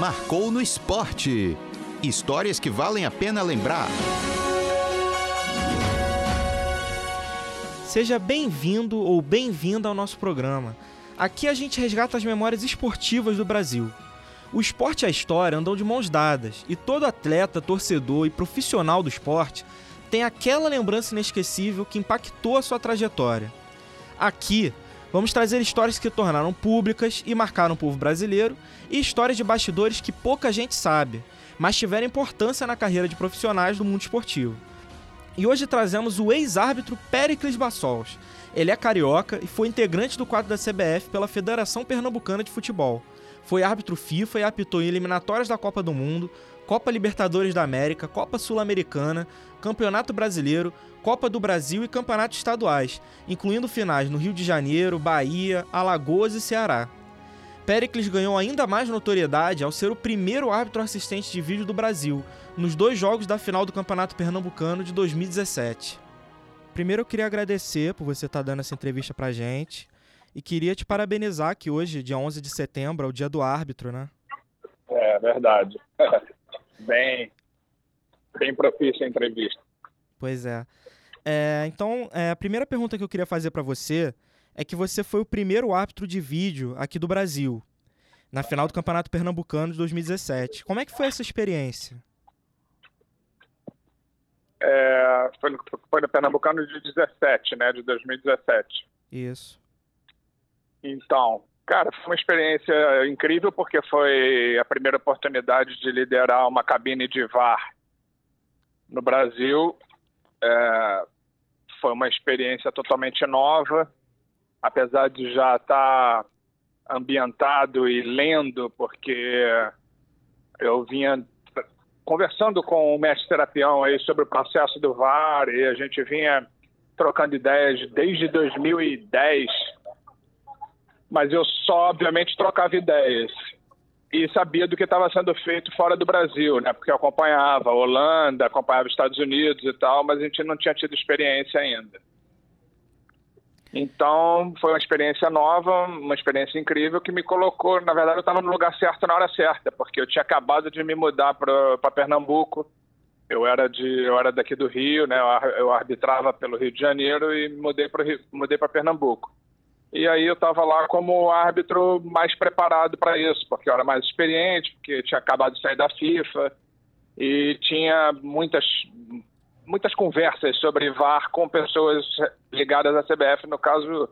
marcou no esporte. Histórias que valem a pena lembrar. Seja bem-vindo ou bem-vinda ao nosso programa. Aqui a gente resgata as memórias esportivas do Brasil. O esporte e a história andam de mãos dadas, e todo atleta, torcedor e profissional do esporte tem aquela lembrança inesquecível que impactou a sua trajetória. Aqui, vamos trazer histórias que tornaram públicas e marcaram o povo brasileiro e histórias de bastidores que pouca gente sabe, mas tiveram importância na carreira de profissionais do mundo esportivo. E hoje trazemos o ex-árbitro Pericles Bassols. Ele é carioca e foi integrante do quadro da CBF pela Federação Pernambucana de Futebol. Foi árbitro FIFA e apitou em eliminatórias da Copa do Mundo, Copa Libertadores da América, Copa Sul-Americana, Campeonato Brasileiro, Copa do Brasil e campeonatos estaduais, incluindo finais no Rio de Janeiro, Bahia, Alagoas e Ceará. Pericles ganhou ainda mais notoriedade ao ser o primeiro árbitro assistente de vídeo do Brasil, nos dois jogos da final do Campeonato Pernambucano de 2017. Primeiro eu queria agradecer por você estar dando essa entrevista pra gente e queria te parabenizar que hoje, dia 11 de setembro, é o dia do árbitro, né? É verdade. bem, bem propícia a entrevista. Pois é. é então, é, a primeira pergunta que eu queria fazer para você é que você foi o primeiro árbitro de vídeo aqui do Brasil, na final do Campeonato Pernambucano de 2017. Como é que foi essa experiência? É, foi, no, foi no Pernambucano de 17, né, de 2017. Isso. Então, cara, foi uma experiência incrível porque foi a primeira oportunidade de liderar uma cabine de VAR no Brasil. É, foi uma experiência totalmente nova, apesar de já estar ambientado e lendo, porque eu vinha conversando com o mestre Terapião aí sobre o processo do VAR e a gente vinha trocando ideias desde 2010, mas eu só, obviamente, trocava ideias e sabia do que estava sendo feito fora do Brasil, né? Porque eu acompanhava a Holanda, acompanhava os Estados Unidos e tal, mas a gente não tinha tido experiência ainda. Então, foi uma experiência nova, uma experiência incrível que me colocou. Na verdade, eu estava no lugar certo na hora certa, porque eu tinha acabado de me mudar para Pernambuco. Eu era de, eu era daqui do Rio, né? Eu arbitrava pelo Rio de Janeiro e mudei para mudei para Pernambuco. E aí eu estava lá como árbitro mais preparado para isso, porque eu era mais experiente, porque tinha acabado de sair da FIFA e tinha muitas muitas conversas sobre VAR com pessoas ligadas à CBF, no caso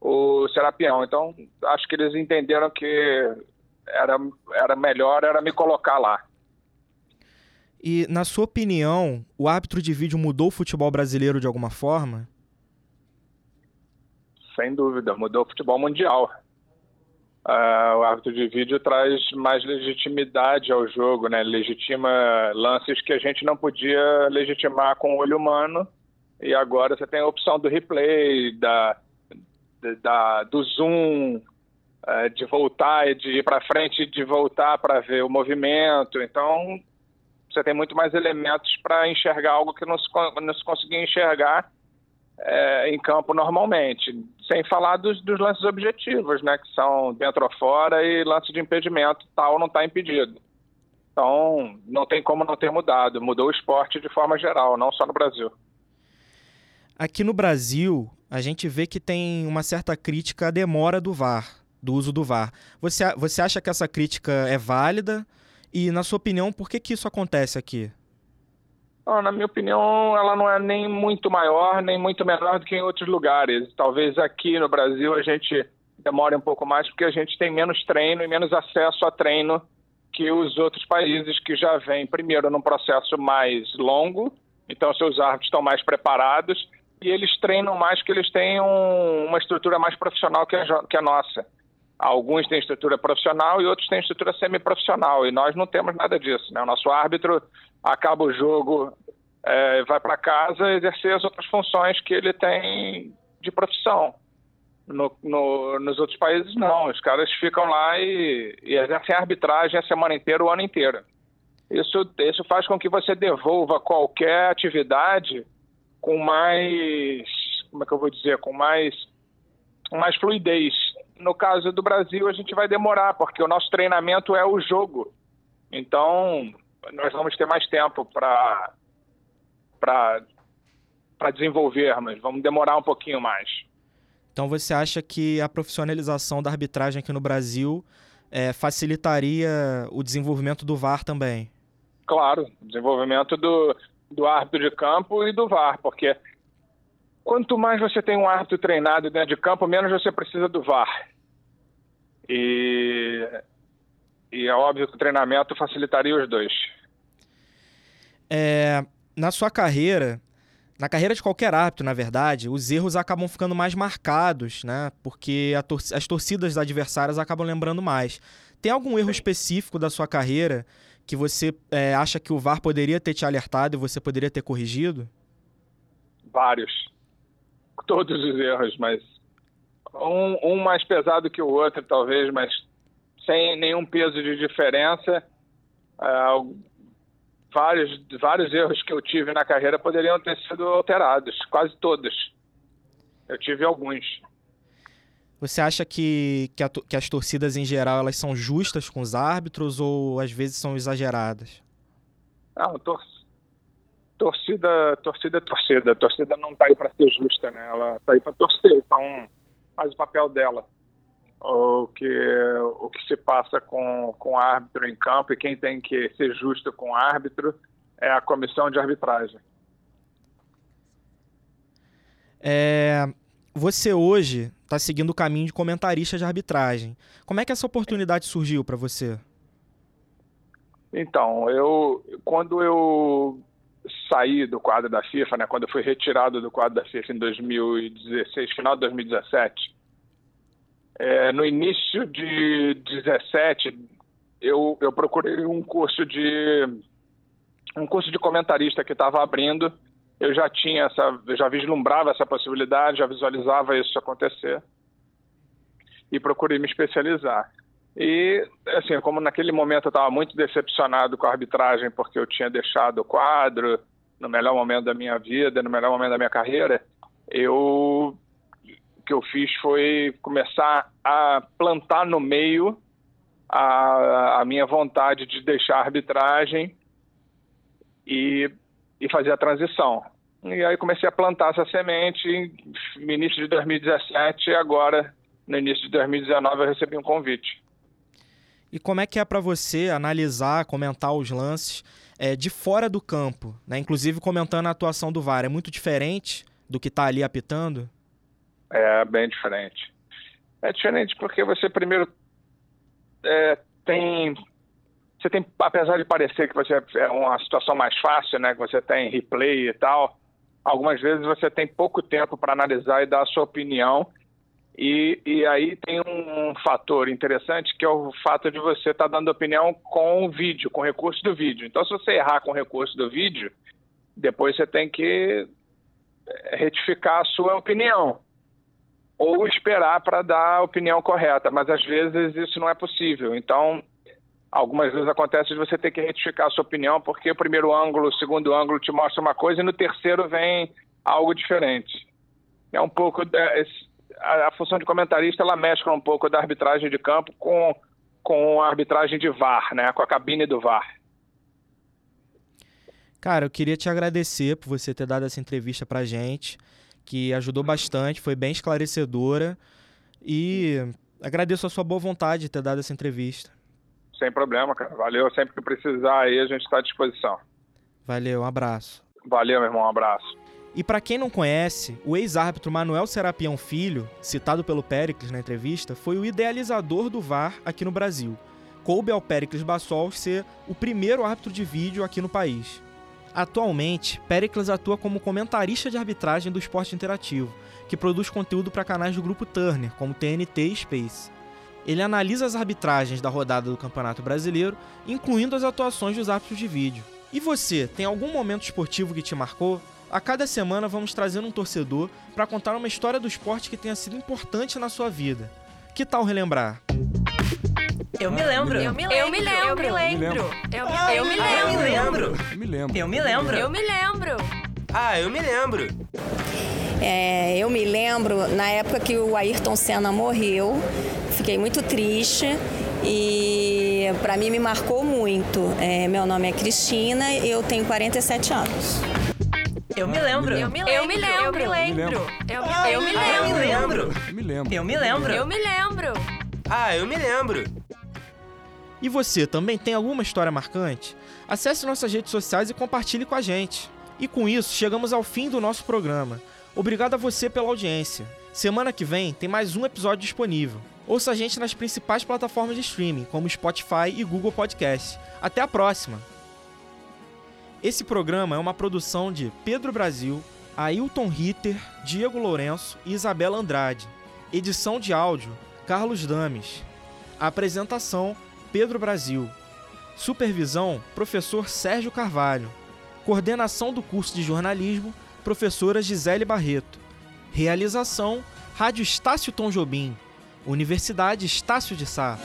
o Serapião. Então, acho que eles entenderam que era, era melhor era me colocar lá. E, na sua opinião, o árbitro de vídeo mudou o futebol brasileiro de alguma forma? Sem dúvida, mudou o futebol mundial. Uh, o árbitro de vídeo traz mais legitimidade ao jogo, né? Legitima lances que a gente não podia legitimar com o olho humano. E agora você tem a opção do replay, da, da do zoom, uh, de voltar e de ir para frente e de voltar para ver o movimento. Então você tem muito mais elementos para enxergar algo que não se, não se conseguia enxergar é, em campo normalmente, sem falar dos, dos, lances objetivos, né, que são dentro ou fora e lance de impedimento, tal não está impedido. Então, não tem como não ter mudado. Mudou o esporte de forma geral, não só no Brasil. Aqui no Brasil, a gente vê que tem uma certa crítica à demora do VAR, do uso do VAR. Você, você acha que essa crítica é válida? E, na sua opinião, por que, que isso acontece aqui? Na minha opinião, ela não é nem muito maior, nem muito menor do que em outros lugares. Talvez aqui no Brasil a gente demore um pouco mais porque a gente tem menos treino e menos acesso a treino que os outros países que já vêm, primeiro, num processo mais longo, então seus árbitros estão mais preparados e eles treinam mais porque eles têm um, uma estrutura mais profissional que a, que a nossa. Alguns têm estrutura profissional e outros têm estrutura semi-profissional, e nós não temos nada disso. Né? O nosso árbitro acaba o jogo, é, vai para casa exercer as outras funções que ele tem de profissão. No, no, nos outros países, não. Os caras ficam lá e, e exercem arbitragem a semana inteira, o ano inteiro. Isso, isso faz com que você devolva qualquer atividade com mais, como é que eu vou dizer, com mais, mais fluidez. No caso do Brasil, a gente vai demorar, porque o nosso treinamento é o jogo Então, nós vamos ter mais tempo para para desenvolvermos, vamos demorar um pouquinho mais. Então você acha que a profissionalização da arbitragem aqui no Brasil é, facilitaria o desenvolvimento do VAR também? Claro, desenvolvimento do, do árbitro de campo e do VAR, porque quanto mais você tem um árbitro treinado dentro de campo, menos você precisa do VAR. E, e é óbvio que o treinamento facilitaria os dois. É, na sua carreira, na carreira de qualquer árbitro, na verdade, os erros acabam ficando mais marcados, né? Porque tor as torcidas adversárias acabam lembrando mais. Tem algum erro Sim. específico da sua carreira que você é, acha que o VAR poderia ter te alertado e você poderia ter corrigido? Vários. Todos os erros, mas um, um mais pesado que o outro, talvez, mas sem nenhum peso de diferença. Uh, vários, vários erros que eu tive na carreira poderiam ter sido alterados, quase todos. Eu tive alguns. Você acha que, que, a, que, as torcidas em geral elas são justas com os árbitros ou às vezes são exageradas? Não, tor torcida, torcida é torcida. A torcida não está aí para ser justa, né? Ela está aí para torcer. Então faz o papel dela. O que, o que se passa com, com o árbitro em campo e quem tem que ser justo com o árbitro é a comissão de arbitragem. É, você hoje está seguindo o caminho de comentarista de arbitragem. Como é que essa oportunidade surgiu para você? Então, eu quando eu saí do quadro da FIFA, né, quando eu fui retirado do quadro da FIFA em 2016, final de 2017, é, no início de 17, eu, eu procurei um curso de um curso de comentarista que estava abrindo. Eu já tinha essa, já vislumbrava essa possibilidade, já visualizava isso acontecer e procurei me especializar. E, assim, como naquele momento eu estava muito decepcionado com a arbitragem, porque eu tinha deixado o quadro no melhor momento da minha vida, no melhor momento da minha carreira, eu o que eu fiz foi começar a plantar no meio a, a minha vontade de deixar a arbitragem e, e fazer a transição. E aí comecei a plantar essa semente no início de 2017 e agora, no início de 2019, eu recebi um convite. E como é que é para você analisar, comentar os lances é, de fora do campo, né? inclusive comentando a atuação do VAR? É muito diferente do que está ali apitando? É bem diferente. É diferente porque você primeiro é, tem você tem, apesar de parecer que você é uma situação mais fácil, né, que você tem replay e tal, algumas vezes você tem pouco tempo para analisar e dar a sua opinião e, e aí tem um, fator interessante que é o fato de você estar tá dando opinião com o vídeo, com o recurso do vídeo. Então, se você errar com o recurso do vídeo, depois você tem que eh, retificar a sua opinião ou esperar para dar a opinião correta, mas às vezes isso não é possível. Então, algumas vezes acontece de você ter que retificar a sua opinião porque o primeiro ângulo, o segundo ângulo te mostra uma coisa e no terceiro vem algo diferente. É um pouco a, a, função de comentarista ela mescla um pouco da arbitragem de campo com, com a arbitragem de VAR, né? Com a cabine do VAR. Cara, eu queria te agradecer por você ter dado essa entrevista pra gente, que ajudou bastante, foi bem esclarecedora e agradeço a sua boa vontade de ter dado essa entrevista. Sem problema, cara. Valeu. Sempre que precisar aí, a gente está à disposição. Valeu, um abraço. Valeu, meu irmão. Um abraço. E para quem não conhece, o ex-árbitro Manuel Serapião Filho, citado pelo Pericles na entrevista, foi o idealizador do VAR aqui no Brasil. Coube ao Pericles Bassol ser o primeiro árbitro de vídeo aqui no país. Atualmente, Pericles atua como comentarista de arbitragem do esporte interativo, que produz conteúdo para canais do grupo Turner, como TNT e Space. Ele analisa as arbitragens da rodada do Campeonato Brasileiro, incluindo as atuações dos árbitros de vídeo. E você, tem algum momento esportivo que te marcou? A cada semana vamos trazendo um torcedor para contar uma história do esporte que tenha sido importante na sua vida. Que tal relembrar? Eu me lembro. Eu me lembro. Eu me lembro. Eu me lembro. Eu me lembro. Eu me lembro. Eu me lembro. Eu me lembro. Ah, eu me lembro. É, eu me lembro na época que o Ayrton Senna morreu. Fiquei muito triste e para mim me marcou muito. É, meu nome é Cristina, eu tenho 47 anos. Eu me lembro. Eu me lembro. Eu me lembro. Eu me lembro. Eu me lembro. Eu me lembro. Eu me lembro. Ah, eu me lembro. E você também tem alguma história marcante? Acesse nossas redes sociais e compartilhe com a gente. E com isso, chegamos ao fim do nosso programa. Obrigado a você pela audiência. Semana que vem tem mais um episódio disponível. Ouça a gente nas principais plataformas de streaming, como Spotify e Google Podcast. Até a próxima! Esse programa é uma produção de Pedro Brasil, Ailton Ritter, Diego Lourenço e Isabela Andrade. Edição de áudio, Carlos Dames. apresentação, Pedro Brasil. Supervisão, professor Sérgio Carvalho. Coordenação do curso de jornalismo, professora Gisele Barreto. Realização, Rádio Estácio Tom Jobim. Universidade Estácio de Sá.